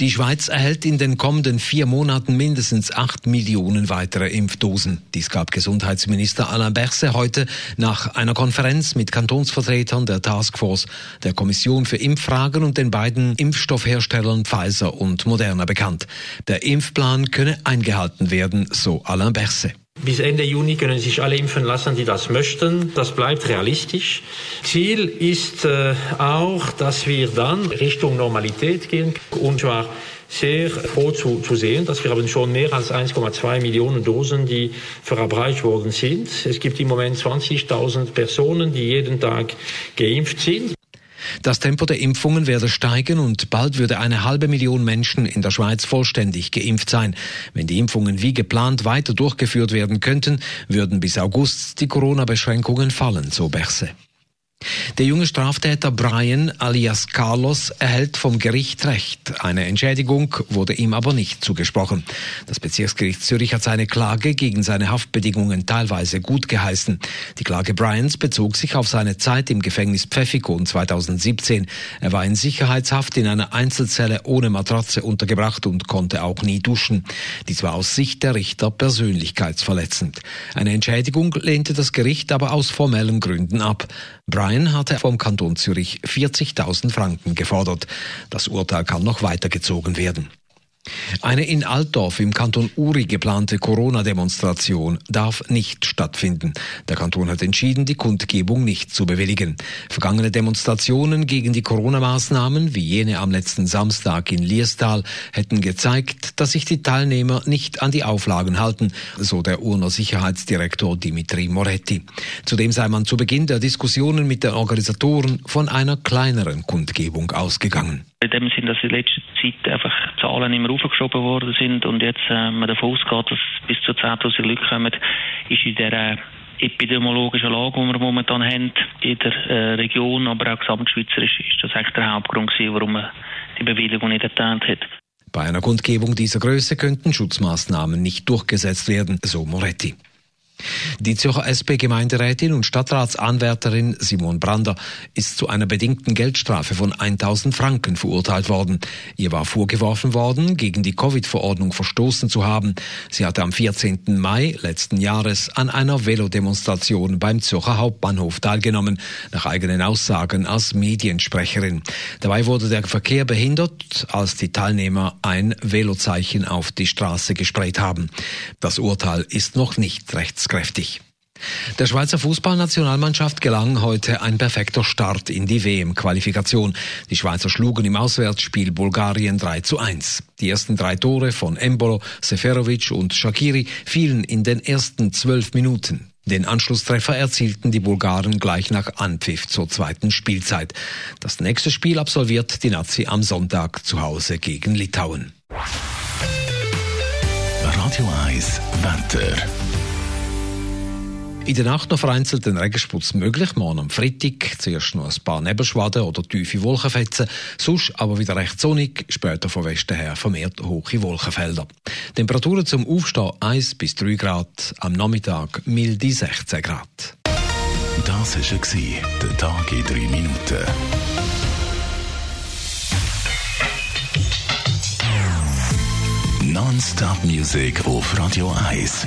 Die Schweiz erhält in den kommenden vier Monaten mindestens acht Millionen weitere Impfdosen. Dies gab Gesundheitsminister Alain Berset heute nach einer Konferenz mit Kantonsvertretern der Taskforce, der Kommission für Impffragen und den beiden Impfstoffherstellern Pfizer und Moderna bekannt. Der Impfplan könne eingehalten werden, so Alain Berset. Bis Ende Juni können sich alle impfen lassen, die das möchten. Das bleibt realistisch. Ziel ist äh, auch, dass wir dann Richtung Normalität gehen und zwar sehr froh zu, zu sehen, dass wir haben schon mehr als 1,2 Millionen Dosen, die verabreicht worden sind. Es gibt im Moment 20.000 Personen, die jeden Tag geimpft sind. Das Tempo der Impfungen werde steigen und bald würde eine halbe Million Menschen in der Schweiz vollständig geimpft sein. Wenn die Impfungen wie geplant weiter durchgeführt werden könnten, würden bis August die Corona-Beschränkungen fallen, so Berse. Der junge Straftäter Brian alias Carlos erhält vom Gericht Recht. Eine Entschädigung wurde ihm aber nicht zugesprochen. Das Bezirksgericht Zürich hat seine Klage gegen seine Haftbedingungen teilweise gut geheißen. Die Klage Bryans bezog sich auf seine Zeit im Gefängnis Pfeffikon 2017. Er war in Sicherheitshaft in einer Einzelzelle ohne Matratze untergebracht und konnte auch nie duschen. Dies war aus Sicht der Richter persönlichkeitsverletzend. Eine Entschädigung lehnte das Gericht aber aus formellen Gründen ab. Brian hatte vom Kanton Zürich 40.000 Franken gefordert. Das Urteil kann noch weitergezogen werden. Eine in Altdorf im Kanton Uri geplante Corona-Demonstration darf nicht stattfinden. Der Kanton hat entschieden, die Kundgebung nicht zu bewilligen. Vergangene Demonstrationen gegen die Corona-Maßnahmen, wie jene am letzten Samstag in Liestal, hätten gezeigt, dass sich die Teilnehmer nicht an die Auflagen halten, so der Urner Sicherheitsdirektor Dimitri Moretti. Zudem sei man zu Beginn der Diskussionen mit den Organisatoren von einer kleineren Kundgebung ausgegangen in dem Sinn, dass in letzter Zeit einfach Zahlen immer aufgeschoben worden sind und jetzt äh, man davon ausgeht, dass bis zu 10.000 Leute kommen, ist in der epidemiologischen Lage, die wir momentan haben, in der äh, Region, aber auch gesamtschweizerisch, ist das eigentlich der Hauptgrund gewesen, warum man die Bewilligung nicht erteilt hat. Bei einer Kundgebung dieser Größe könnten Schutzmaßnahmen nicht durchgesetzt werden, so Moretti. Die Zürcher SP-Gemeinderätin und Stadtratsanwärterin Simon Brander ist zu einer bedingten Geldstrafe von 1000 Franken verurteilt worden. Ihr war vorgeworfen worden, gegen die Covid-Verordnung verstoßen zu haben. Sie hatte am 14. Mai letzten Jahres an einer Velodemonstration beim Zürcher Hauptbahnhof teilgenommen, nach eigenen Aussagen als Mediensprecherin. Dabei wurde der Verkehr behindert, als die Teilnehmer ein Velozeichen auf die Straße gesprayt haben. Das Urteil ist noch nicht rechtskräftig rechtskräftig. Der Schweizer Fußballnationalmannschaft gelang heute ein perfekter Start in die WM-Qualifikation. Die Schweizer schlugen im Auswärtsspiel Bulgarien 3 zu 1. Die ersten drei Tore von Embolo, Seferovic und Shakiri fielen in den ersten zwölf Minuten. Den Anschlusstreffer erzielten die Bulgaren gleich nach Anpfiff zur zweiten Spielzeit. Das nächste Spiel absolviert die Nazi am Sonntag zu Hause gegen Litauen. Radio 1 Wetter. In der Nacht noch vereinzelt ein Regensputz möglich. Morgen am Freitag zuerst noch ein paar Nebelschwaden oder tiefe Wolkenfetzen. Sonst aber wieder recht sonnig. Später von Westen her vermehrt hohe Wolkenfelder. Temperaturen zum Aufstehen 1 bis 3 Grad. Am Nachmittag milde 16 Grad. Das war der Tag in 3 Minuten. Non-Stop Music auf Radio 1.